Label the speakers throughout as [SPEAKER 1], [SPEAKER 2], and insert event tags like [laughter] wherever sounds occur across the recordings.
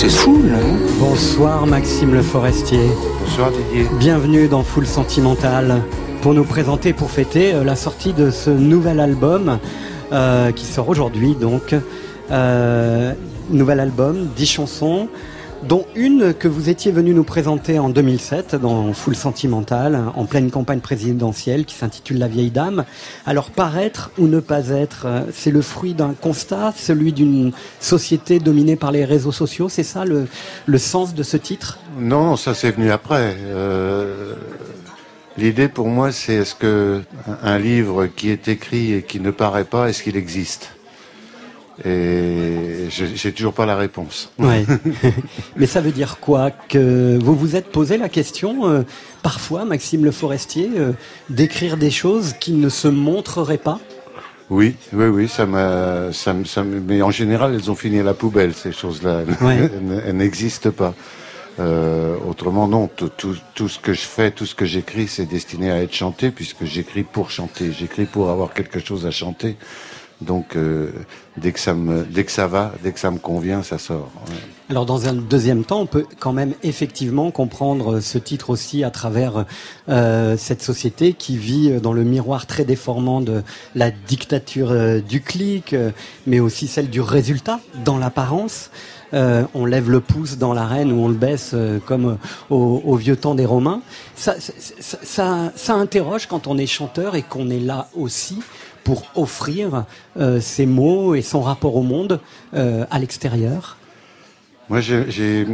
[SPEAKER 1] c'est fou, là.
[SPEAKER 2] Bonsoir Maxime Le Forestier.
[SPEAKER 3] Bonsoir Didier.
[SPEAKER 2] Bienvenue dans Full Sentimental pour nous présenter, pour fêter euh, la sortie de ce nouvel album euh, qui sort aujourd'hui donc. Euh, nouvel album, 10 chansons, dont une que vous étiez venu nous présenter en 2007 dans Full Sentimental, en pleine campagne présidentielle, qui s'intitule La vieille dame. Alors paraître ou ne pas être, euh, c'est le fruit d'un constat, celui d'une société dominée par les réseaux sociaux, c'est ça le, le, sens de ce titre?
[SPEAKER 3] Non, ça c'est venu après. Euh, L'idée pour moi, c'est est-ce que un livre qui est écrit et qui ne paraît pas, est-ce qu'il existe? Et j'ai toujours pas la réponse.
[SPEAKER 2] Ouais. [laughs] Mais ça veut dire quoi Que vous vous êtes posé la question, euh, parfois, Maxime Le Forestier, euh, d'écrire des choses qui ne se montreraient pas?
[SPEAKER 3] Oui, oui, oui, ça m'a, ça, ça, mais en général, elles ont fini à la poubelle, ces choses-là.
[SPEAKER 2] Ouais. [laughs]
[SPEAKER 3] elles n'existent pas. Euh, autrement, non. Tout, tout, ce que je fais, tout ce que j'écris, c'est destiné à être chanté, puisque j'écris pour chanter. J'écris pour avoir quelque chose à chanter. Donc euh, dès que ça me, dès que ça va, dès que ça me convient, ça sort.
[SPEAKER 2] Alors dans un deuxième temps, on peut quand même effectivement comprendre ce titre aussi à travers euh, cette société qui vit dans le miroir très déformant de la dictature euh, du clic, euh, mais aussi celle du résultat dans l'apparence. Euh, on lève le pouce dans l'arène ou on le baisse euh, comme au, au, vieux temps des Romains. Ça, ça, ça, ça, interroge quand on est chanteur et qu'on est là aussi pour offrir euh, ses mots et son rapport au monde euh, à l'extérieur
[SPEAKER 3] Moi, j'ai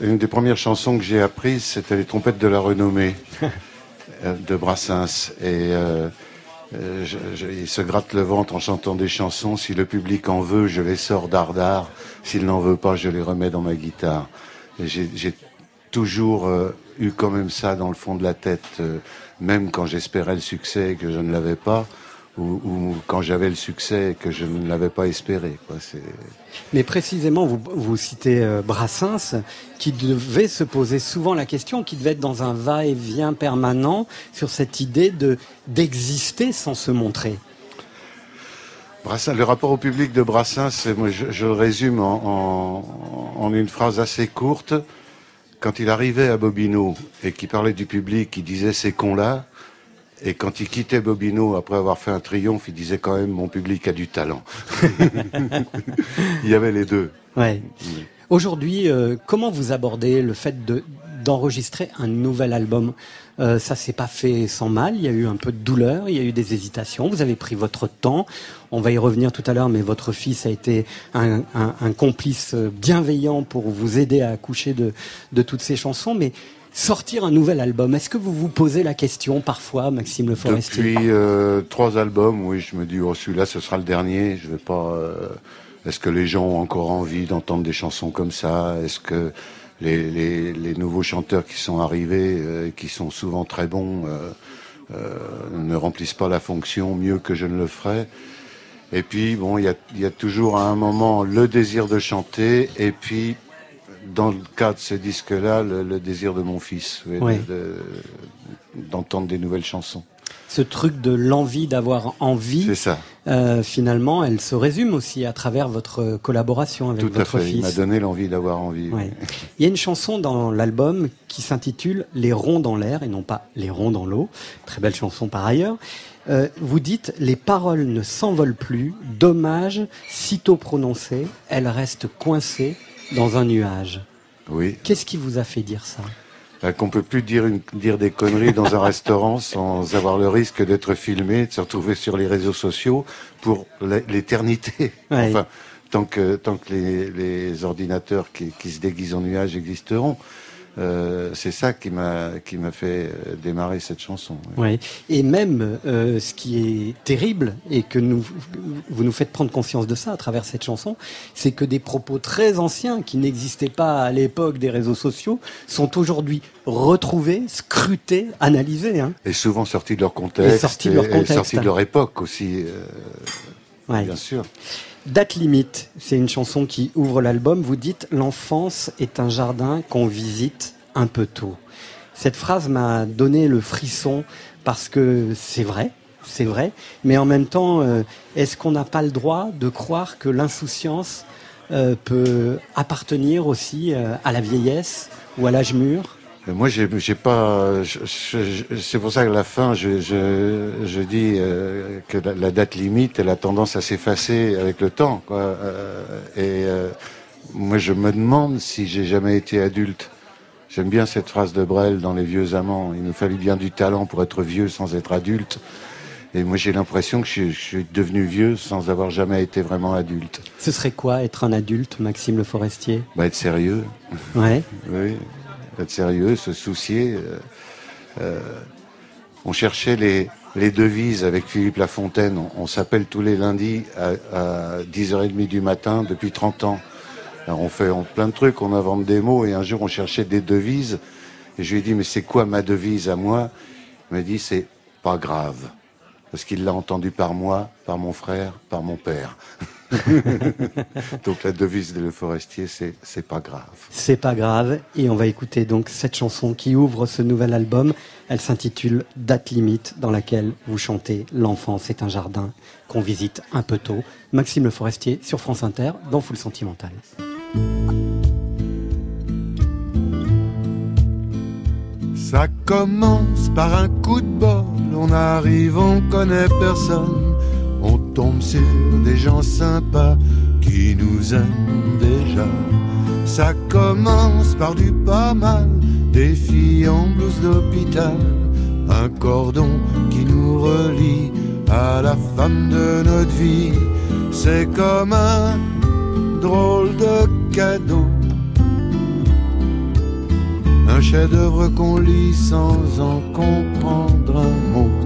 [SPEAKER 3] une des premières chansons que j'ai apprises, c'était les trompettes de la renommée [laughs] de Brassens et euh, il se gratte le ventre en chantant des chansons. Si le public en veut, je les sors d'ardard. S'il n'en veut pas, je les remets dans ma guitare. J'ai toujours euh, eu quand même ça dans le fond de la tête, euh, même quand j'espérais le succès et que je ne l'avais pas, ou, ou quand j'avais le succès et que je ne l'avais pas espéré. Quoi.
[SPEAKER 2] Mais précisément, vous, vous citez euh, Brassens, qui devait se poser souvent la question, qui devait être dans un va-et-vient permanent sur cette idée de d'exister sans se montrer.
[SPEAKER 3] Brassens, le rapport au public de Brassens, moi, je, je le résume en, en, en une phrase assez courte quand il arrivait à Bobino et qu'il parlait du public, il disait ces cons-là. Et quand il quittait Bobino après avoir fait un triomphe, il disait quand même mon public a du talent. [laughs] il y avait les deux.
[SPEAKER 2] Ouais. Aujourd'hui, euh, comment vous abordez le fait de d'enregistrer un nouvel album euh, Ça s'est pas fait sans mal. Il y a eu un peu de douleur, il y a eu des hésitations. Vous avez pris votre temps. On va y revenir tout à l'heure, mais votre fils a été un, complice bienveillant pour vous aider à accoucher de, de toutes ces chansons. Mais sortir un nouvel album, est-ce que vous vous posez la question parfois, Maxime Le Forestier?
[SPEAKER 3] Depuis euh, trois albums, oui, je me dis, oh, celui-là, ce sera le dernier. Je vais pas. Euh, est-ce que les gens ont encore envie d'entendre des chansons comme ça? Est-ce que les, les, les, nouveaux chanteurs qui sont arrivés, euh, qui sont souvent très bons, euh, euh, ne remplissent pas la fonction mieux que je ne le ferais. Et puis, bon, il y a, y a, toujours à un moment le désir de chanter, et puis, dans le cas de ce disque-là, le, le, désir de mon fils,
[SPEAKER 2] oui.
[SPEAKER 3] d'entendre de, des nouvelles chansons
[SPEAKER 2] ce truc de l'envie d'avoir envie,
[SPEAKER 3] euh,
[SPEAKER 2] finalement, elle se résume aussi à travers votre collaboration avec
[SPEAKER 3] Tout
[SPEAKER 2] votre
[SPEAKER 3] à fait.
[SPEAKER 2] fils.
[SPEAKER 3] Il m'a donné l'envie d'avoir envie.
[SPEAKER 2] Ouais. Il y a une chanson dans l'album qui s'intitule Les ronds dans l'air et non pas Les ronds dans l'eau. Très belle chanson par ailleurs. Euh, vous dites les paroles ne s'envolent plus, dommage, sitôt prononcées, elles restent coincées dans un nuage.
[SPEAKER 3] Oui.
[SPEAKER 2] Qu'est-ce qui vous a fait dire ça?
[SPEAKER 3] Qu'on peut plus dire, une, dire des conneries dans un [laughs] restaurant sans avoir le risque d'être filmé, de se retrouver sur les réseaux sociaux pour l'éternité.
[SPEAKER 2] Ouais. [laughs]
[SPEAKER 3] Enfin, tant que, tant que les, les ordinateurs qui, qui, se déguisent en nuages existeront. Euh, c'est ça qui m'a qui m'a fait démarrer cette chanson.
[SPEAKER 2] Oui. Et même euh, ce qui est terrible et que nous vous nous faites prendre conscience de ça à travers cette chanson, c'est que des propos très anciens qui n'existaient pas à l'époque des réseaux sociaux sont aujourd'hui retrouvés, scrutés, analysés. Hein.
[SPEAKER 3] Et souvent sortis de leur contexte.
[SPEAKER 2] Et sortis de leur contexte.
[SPEAKER 3] Et sortis de leur époque aussi. Euh,
[SPEAKER 2] ouais.
[SPEAKER 3] Bien sûr.
[SPEAKER 2] Date limite, c'est une chanson qui ouvre l'album. Vous dites l'enfance est un jardin qu'on visite un peu tôt. Cette phrase m'a donné le frisson parce que c'est vrai, c'est vrai, mais en même temps, euh, est-ce qu'on n'a pas le droit de croire que l'insouciance peut appartenir aussi à la vieillesse ou à l'âge mûr?
[SPEAKER 3] Moi, j'ai, pas. c'est pour ça qu'à la fin, je, je, dis que la, date limite, elle a tendance à s'effacer avec le temps. Quoi. et moi, je me demande si j'ai jamais été adulte. J'aime bien cette phrase de Brel dans Les Vieux Amants. Il nous fallait bien du talent pour être vieux sans être adulte. Et moi, j'ai l'impression que je, suis devenu vieux sans avoir jamais été vraiment adulte.
[SPEAKER 2] Ce serait quoi être un adulte, Maxime Le Forestier?
[SPEAKER 3] Bah, Être sérieux.
[SPEAKER 2] Ouais.
[SPEAKER 3] oui, être sérieux, se soucier. Euh, euh, on cherchait les, devises avec Philippe Lafontaine. On, s'appelle tous les lundis à, à 10h30 du matin depuis 30 ans on fait plein de trucs, on invente des mots, et un jour on cherchait des devises, et je lui ai dit, mais c'est quoi ma devise à moi? Il m'a dit, c'est pas grave, parce qu'il l'a entendu par moi, par mon frère, par mon père. [laughs] [laughs] donc la devise de Le Forestier, c'est c'est pas grave.
[SPEAKER 2] C'est pas grave, et on va écouter donc cette chanson qui ouvre ce nouvel album. Elle s'intitule Date limite, dans laquelle vous chantez L'enfance est un jardin qu'on visite un peu tôt. Maxime Le Forestier sur France Inter dans Full Sentimental.
[SPEAKER 1] Ça commence par un coup de bol, on arrive, on connaît personne, on tombe sur des gens sympas qui nous aiment déjà. Ça commence par du pas mal, des filles en blouse d'hôpital, un cordon qui nous relie à la femme de notre vie. C'est comme un drôle de cadeau. Un chef-d'œuvre qu'on lit sans en comprendre un mot.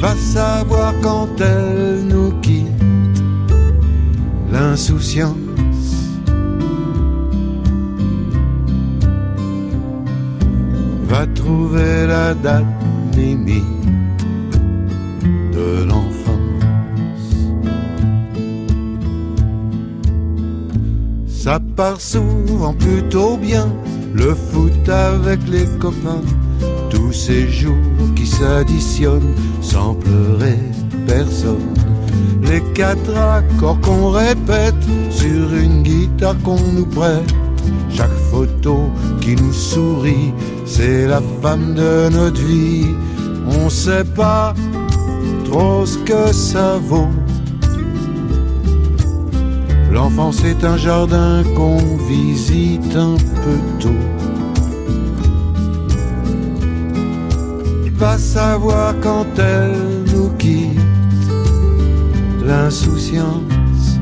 [SPEAKER 1] Va savoir quand elle nous quitte, l'insouciance. Va trouver la date limite de l'enfant. Ça part souvent plutôt bien, le foot avec les copains, tous ces jours qui s'additionnent sans pleurer personne. Les quatre accords qu'on répète sur une guitare qu'on nous prête, chaque photo qui nous sourit, c'est la femme de notre vie. On sait pas trop ce que ça vaut L'enfance est un jardin qu'on visite un peu tôt. Pas savoir quand elle nous quitte, l'insouciance.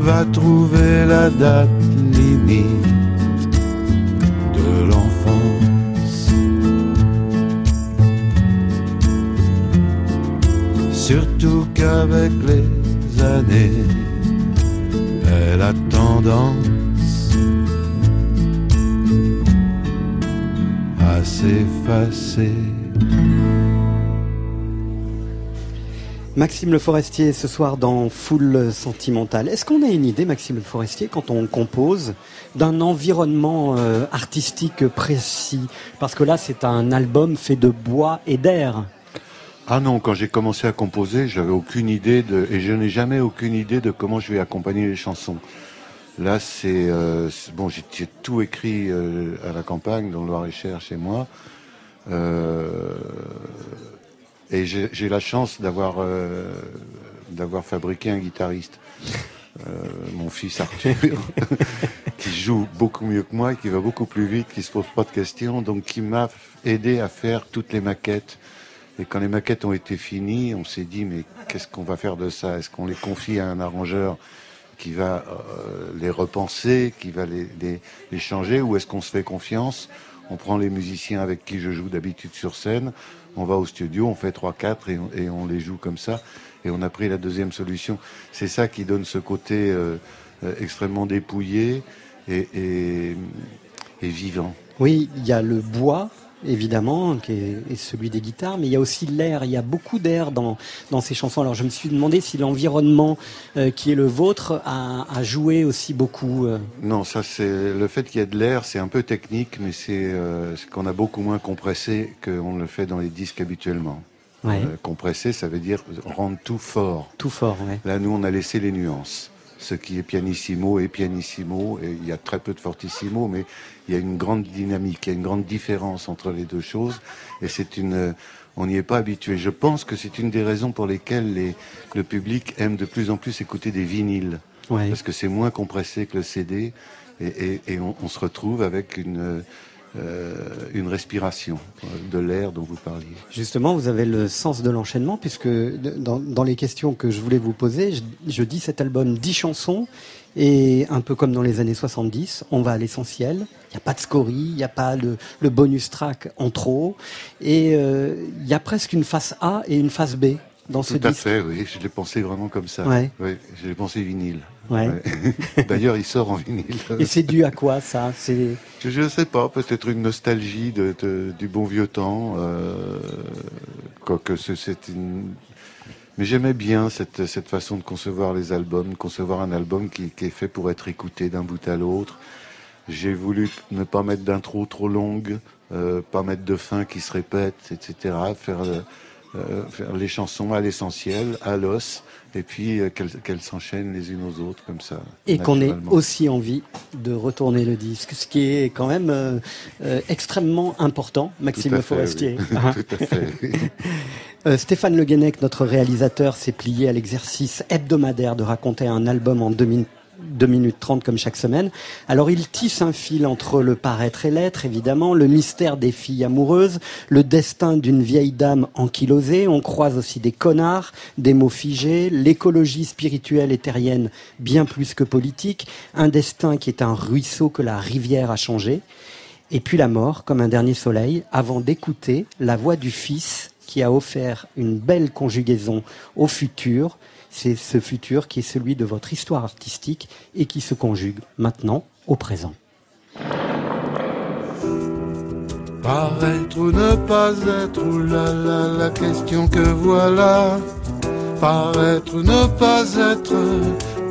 [SPEAKER 1] Va trouver la date limite Surtout qu'avec les années, elle a tendance s'effacer.
[SPEAKER 2] Maxime Le Forestier, ce soir dans Foule Sentimentale. Est-ce qu'on a une idée, Maxime Le Forestier, quand on compose, d'un environnement euh, artistique précis? Parce que là, c'est un album fait de bois et d'air.
[SPEAKER 3] Ah non, quand j'ai commencé à composer, j'avais aucune idée de, et je n'ai jamais aucune idée de comment je vais accompagner les chansons. Là, c'est euh, bon, j'ai tout écrit euh, à la campagne, dans le Loir-et-Cher, chez moi, euh, et j'ai la chance d'avoir fabriqué un guitariste, mon fils Arthur, [laughs] qui joue beaucoup mieux que moi, qui va beaucoup plus vite, qui se pose pas de questions, donc qui m'a aidé à faire toutes les maquettes. Et quand les maquettes ont été finies, on s'est dit, mais qu'est-ce qu'on va faire de ça? Est-ce qu'on les confie à un arrangeur? Qui va euh, les repenser, qui va les, changer, ou est-ce qu'on se fait confiance On prend les musiciens avec qui je joue d'habitude sur scène, on va au studio, on fait 3-4 et, on les joue comme ça, et on a pris la deuxième solution. C'est ça qui donne ce côté euh, euh, extrêmement dépouillé et vivant.
[SPEAKER 2] Oui, il y a le bois, évidemment, qui est, celui des guitares, mais il y a aussi l'air. Il y a beaucoup d'air dans, dans ces chansons. Alors je me suis demandé si l'environnement euh, qui est le vôtre a, a joué aussi beaucoup. Euh.
[SPEAKER 4] Non, ça c'est le fait qu'il y ait de l'air, c'est un peu technique, mais c'est euh, qu'on a beaucoup moins compressé qu'on le fait dans les disques habituellement. Ouais. compressé, ça veut dire rendre tout fort.
[SPEAKER 2] Tout fort,
[SPEAKER 4] ouais. Là, nous, on a laissé les nuances ce qui est pianissimo est pianissimo, et il y a très peu de fortissimo, mais il y a une grande dynamique, il y a une grande différence entre les deux choses, et c'est une, on n'y est pas habitué. Je pense que c'est une des raisons pour lesquelles les, le public aime de plus en plus écouter des vinyles, parce que c'est moins compressé que le CD, et, et, on, on, se retrouve avec une euh, une respiration de l'air dont vous parliez.
[SPEAKER 2] Justement, vous avez le sens de l'enchaînement, puisque dans, les questions que je voulais vous poser, je, dis cet album 10 chansons, et un peu comme dans les années 70, on va à l'essentiel. Il n'y a pas de scorie, il n'y a pas le, bonus track en trop, et euh, il y a presque une face A et une face B dans ce
[SPEAKER 4] Tout
[SPEAKER 2] à
[SPEAKER 4] fait, oui. Je l'ai pensé vraiment comme ça. Oui, je l'ai pensé vinyle. [laughs] D'ailleurs, il sort en vinyle.
[SPEAKER 2] Et c'est dû à quoi ça? C'est
[SPEAKER 4] je ne sais pas. Peut-être une nostalgie de, du bon vieux temps. Euh, quoique c'est une. Mais j'aimais bien cette, cette façon de concevoir les albums, concevoir un album qui, qui est fait pour être écouté d'un bout à l'autre. J'ai voulu ne pas mettre d'intro trop longue, euh, pas mettre de fin qui se répète, etc. Faire euh, faire les chansons à l'essentiel, à l'os, et puis euh, qu'elles s'enchaînent les unes aux autres comme ça.
[SPEAKER 2] Et qu'on ait aussi envie de retourner le disque, ce qui est quand même euh, extrêmement important, Maxime Forestier.
[SPEAKER 4] Tout à fait. [laughs]
[SPEAKER 2] Stéphane Le Guenec, notre réalisateur, s'est plié à l'exercice hebdomadaire de raconter un album en 2000 2 minutes 30 comme chaque semaine. Alors il tisse un fil entre le paraître et l'être, évidemment, le mystère des filles amoureuses, le destin d'une vieille dame ankylosée, on croise aussi des connards, des mots figés, l'écologie spirituelle et terrienne bien plus que politique, un destin qui est un ruisseau que la rivière a changé, et puis la mort comme un dernier soleil, avant d'écouter la voix du Fils qui a offert une belle conjugaison au futur, c'est ce futur qui est celui de votre histoire artistique et qui se conjugue maintenant au présent.
[SPEAKER 3] Paraître ou ne pas être, ou la la la question que voilà. Paraître ou ne pas être,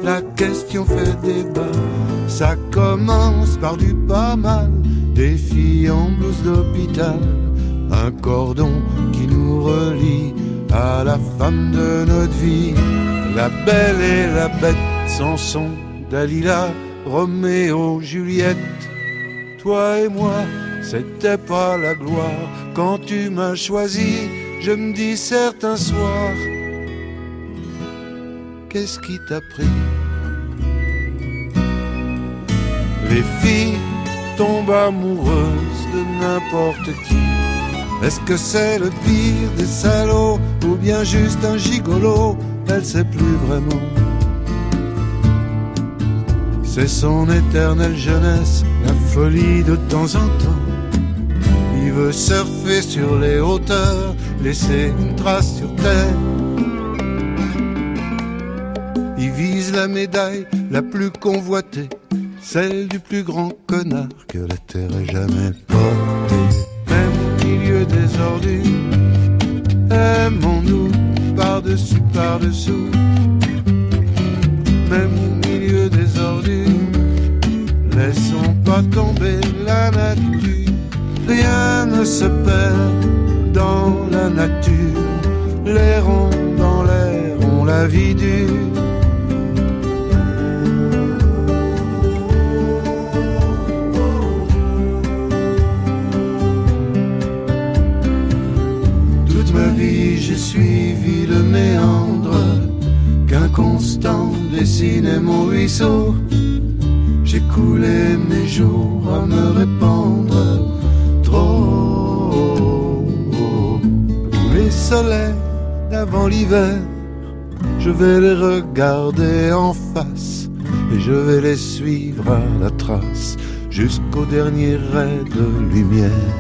[SPEAKER 3] la question fait débat. Ça commence par du pas mal, des filles en blouse d'hôpital, un cordon qui nous relie à la femme de notre vie. La belle et la bête, Samson, Dalila, Roméo, Juliette. Toi et moi, c'était pas la gloire. Quand tu m'as choisi, je me dis certains soirs, qu'est-ce qui t'a pris? Les filles tombent amoureuses de n'importe qui. Est-ce que c'est le pire des salauds ou bien juste un gigolo? Elle sait plus vraiment. C'est son éternelle jeunesse, la folie de temps en temps. Il veut surfer sur les hauteurs, laisser une trace sur terre. Il vise la médaille la plus convoitée, celle du plus grand connard que la terre ait jamais porté. Même au milieu des ordures, aimons-nous par-dessus, par-dessous, même au milieu des ordures. Laissons pas tomber la nature, rien ne se perd dans la nature. Les ronds dans l'air ont la vie dure. Dessinait mon ruisseau. J'ai coulé mes jours à me répandre trop. Tous les soleils d'avant l'hiver, je vais les regarder en face et je vais les suivre à la trace jusqu'au dernier ray de lumière.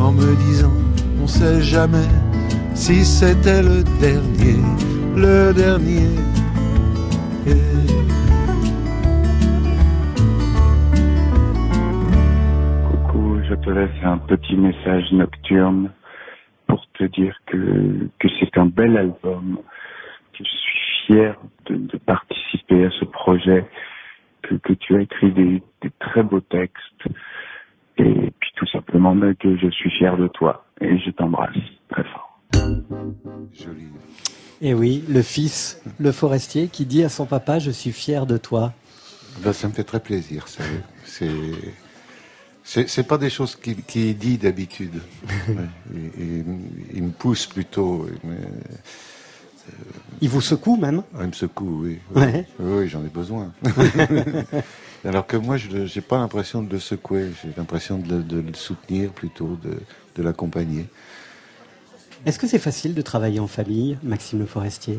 [SPEAKER 3] En me disant, on sait jamais si c'était le dernier, le dernier.
[SPEAKER 5] Coucou, je te laisse un petit message nocturne pour te dire que, que c'est un bel album, que je suis fier de, de participer à ce projet, que, que tu as écrit des, des très beaux textes, et puis tout simplement que je suis fier de toi et je t'embrasse très fort.
[SPEAKER 2] Joli. Et oui, le fils, le forestier, qui dit à son papa Je suis fier de toi.
[SPEAKER 3] Ben, ça me fait très plaisir. C'est. C'est pas des choses qu'il qui dit d'habitude. [laughs] il, me pousse plutôt.
[SPEAKER 2] Euh, il vous secoue même?
[SPEAKER 3] Ah, Il me secoue, oui. Oui, j'en ai besoin. [laughs] [laughs] Alors que moi, je n'ai pas l'impression de le secouer. J'ai l'impression de, de, le soutenir plutôt, de, de l'accompagner.
[SPEAKER 2] Est-ce que c'est facile de travailler en famille, Maxime Le Forestier?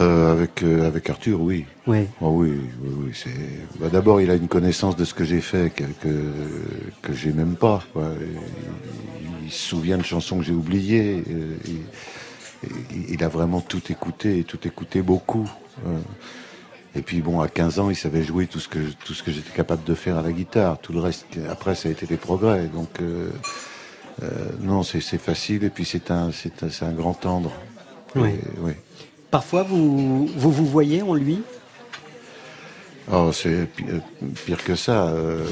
[SPEAKER 3] Euh, avec euh, avec Arthur, oui.
[SPEAKER 2] Oui.
[SPEAKER 3] Oh, oui, oui, oui c'est. Bah, D'abord, il a une connaissance de ce que j'ai fait que que, que j'ai même pas. Il, se souvient de chansons que j'ai oubliées. Il, il, a vraiment tout écouté et tout écouté beaucoup. Euh. Et puis bon, à 15 ans, il savait jouer tout ce que tout ce que j'étais capable de faire à la guitare. Tout le reste, après, ça a été des progrès. Donc euh, euh, non, c'est facile. Et puis c'est un grand tendre.
[SPEAKER 2] Oui. oui. Parfois, vous, vous vous voyez en lui?
[SPEAKER 3] Oh, c'est pire que ça. Euh,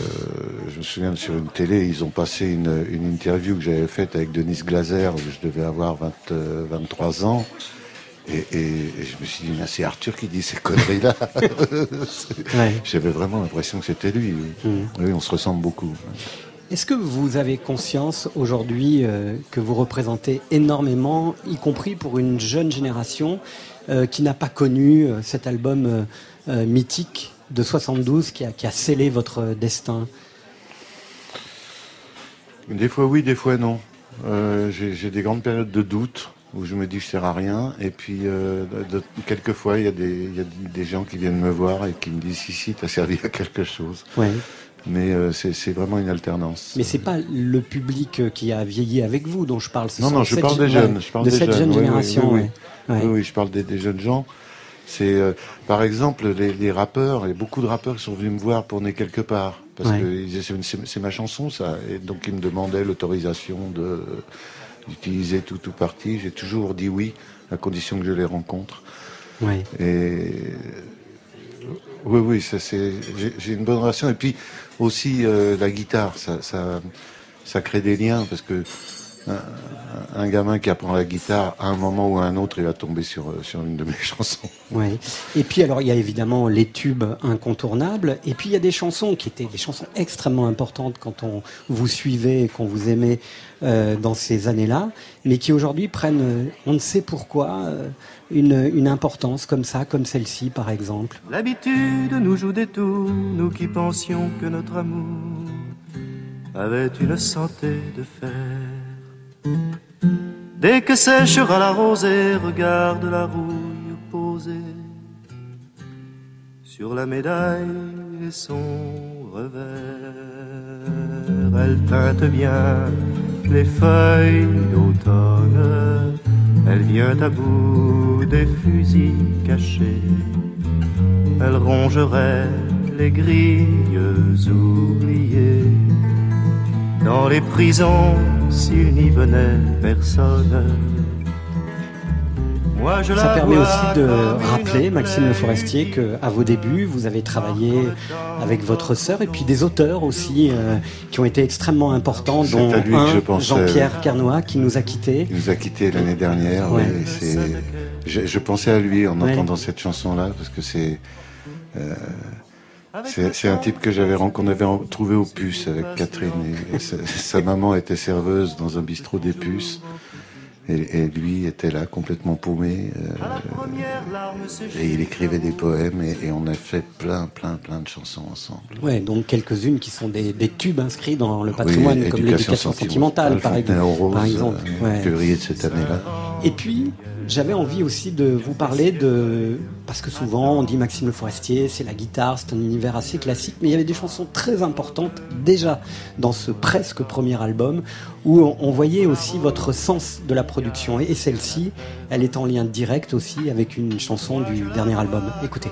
[SPEAKER 3] je me souviens sur une télé, ils ont passé une, une interview que j'avais faite avec Denise Glaser, où je devais avoir 20, 23 ans. Et, je me suis dit, c'est Arthur qui dit ces conneries-là. [laughs] J'avais vraiment l'impression que c'était lui. Mm. Oui, on se ressemble beaucoup.
[SPEAKER 2] Est-ce que vous avez conscience aujourd'hui euh, que vous représentez énormément, y compris pour une jeune génération euh, qui n'a pas connu euh, cet album mythique de 72 qui a, qui a scellé votre destin?
[SPEAKER 3] Des fois oui, des fois non. J'ai des grandes périodes de doute où je me dis je sers à rien. Et puis, quelquefois, il y, a des, y a des gens qui viennent me voir et qui me disent si, si, t'as servi à quelque chose.
[SPEAKER 2] Ouais.
[SPEAKER 3] Mais euh, c'est vraiment une alternance.
[SPEAKER 2] Mais c'est pas le public qui a vieilli avec vous dont je parle.
[SPEAKER 3] non, non, je parle des jeunes. Je parle
[SPEAKER 2] de
[SPEAKER 3] des
[SPEAKER 2] cette jeune génération.
[SPEAKER 3] Oui, oui, je parle des, jeunes gens. C'est, euh, par exemple, les, les, rappeurs, a beaucoup de rappeurs qui sont venus me voir pour Né quelque part. Parce que c'est ma chanson, ça. Et donc, ils me demandaient l'autorisation d'utiliser tout ou partie. J'ai toujours dit oui, à condition que je les rencontre.
[SPEAKER 2] Oui.
[SPEAKER 3] Et oui, oui, ça c'est. J'ai une bonne relation. Et puis aussi euh, la guitare, ça, ça, ça crée des liens parce que un, gamin qui apprend la guitare, à un moment ou à un autre, il va tomber sur, euh, sur une de mes [laughs] chansons.
[SPEAKER 2] Oui. Et puis alors, il y a évidemment les tubes incontournables, et puis il y a des chansons qui étaient des chansons extrêmement importantes quand on vous suivait et qu'on vous aimait euh, dans ces années-là, mais qui aujourd'hui prennent, euh, on ne sait pourquoi, une, importance comme ça, comme celle-ci par exemple.
[SPEAKER 6] L'habitude nous joue des tours, nous qui pensions que notre amour avait une santé de fer. Dès que séchera la rosée, regarde la rouille posée sur la médaille et son revers. Elle teinte bien les feuilles d'automne, elle vient à bout des fusils cachés, elle rongerait les grilles oubliées dans les prisons s'il n'y venait personne.
[SPEAKER 2] Je Ça permet aussi de rappeler, Maxime Le Forestier, qu'à vos débuts, vous avez travaillé avec votre sœur et puis des auteurs aussi euh, qui ont été extrêmement importants, dont Jean-Pierre Carnois qui nous a quittés.
[SPEAKER 3] Il nous a quittés l'année dernière. je, je, pensais à lui en entendant cette chanson-là parce que c'est. Euh, c'est un type que j'avais qu'on avait trouvé au puces avec Catherine. Et sa, maman était serveuse dans un bistrot des puces. Et, lui était là complètement paumé. Euh, et il écrivait des poèmes et, on a fait plein, plein, plein de chansons ensemble.
[SPEAKER 2] Ouais, donc quelques-unes qui sont des, tubes inscrits dans le patrimoine, comme l'éducation sentimentale, par exemple. par exemple.
[SPEAKER 3] Euh, février de cette année-là.
[SPEAKER 2] Et puis, j'avais envie aussi de vous parler de... Parce que souvent on dit Maxime Le Forestier, c'est la guitare, c'est un univers assez classique, mais il y avait des chansons très importantes déjà dans ce presque premier album où on voyait aussi votre sens de la production. Et celle-ci, elle est en lien direct aussi avec une chanson du dernier album. Écoutez.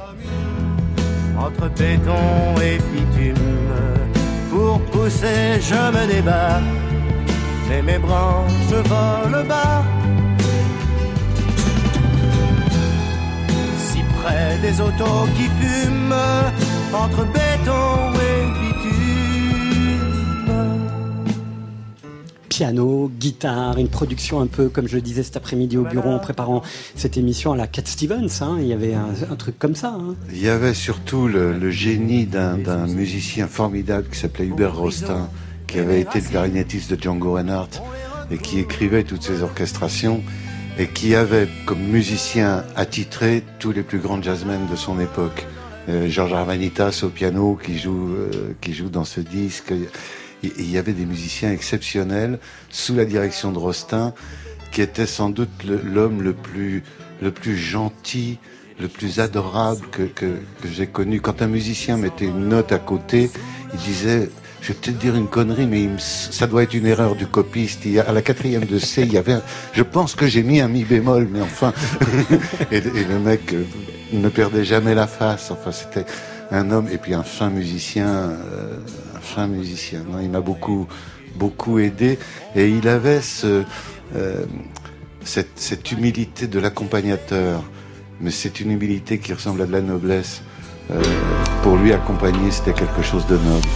[SPEAKER 6] Entre béton et bitume, pour pousser, je me débat, mais mes branches volent bas. Près des autos qui fument, entre béton et
[SPEAKER 2] piano, guitare, une production un peu, comme je le disais cet après-midi au bureau en préparant cette émission à la Cat Stevens. Hein. il y avait un, truc comme ça. Hein.
[SPEAKER 3] Il y avait surtout le, génie d'un musicien formidable qui s'appelait Hubert Rostin, qui avait été le clarinettiste de Django Reinhardt et qui écrivait toutes ses orchestrations et qui avait comme musicien attitré tous les plus grands jazzmen de son époque. Euh, Georges Arvanitas au piano qui joue, euh, qui joue dans ce disque il y avait des musiciens exceptionnels sous la direction de Rostin, qui était sans doute l'homme le plus, le plus gentil, le plus adorable que, que, j'ai connu. Quand un musicien mettait une note à côté, il disait, je vais peut-être dire une connerie, mais ça doit être une erreur du copiste. A, à la quatrième de C, il y avait, je pense que j'ai mis un mi bémol, mais enfin, [laughs] et, le mec euh, ne perdait jamais la face. Enfin, c'était un homme et puis un fin musicien. Euh, fin musicien. il m'a beaucoup, beaucoup aidé et il avait euh, cette, humilité de l'accompagnateur. Mais c'est une humilité qui ressemble à de la noblesse. Pour lui, accompagner, c'était quelque chose de noble.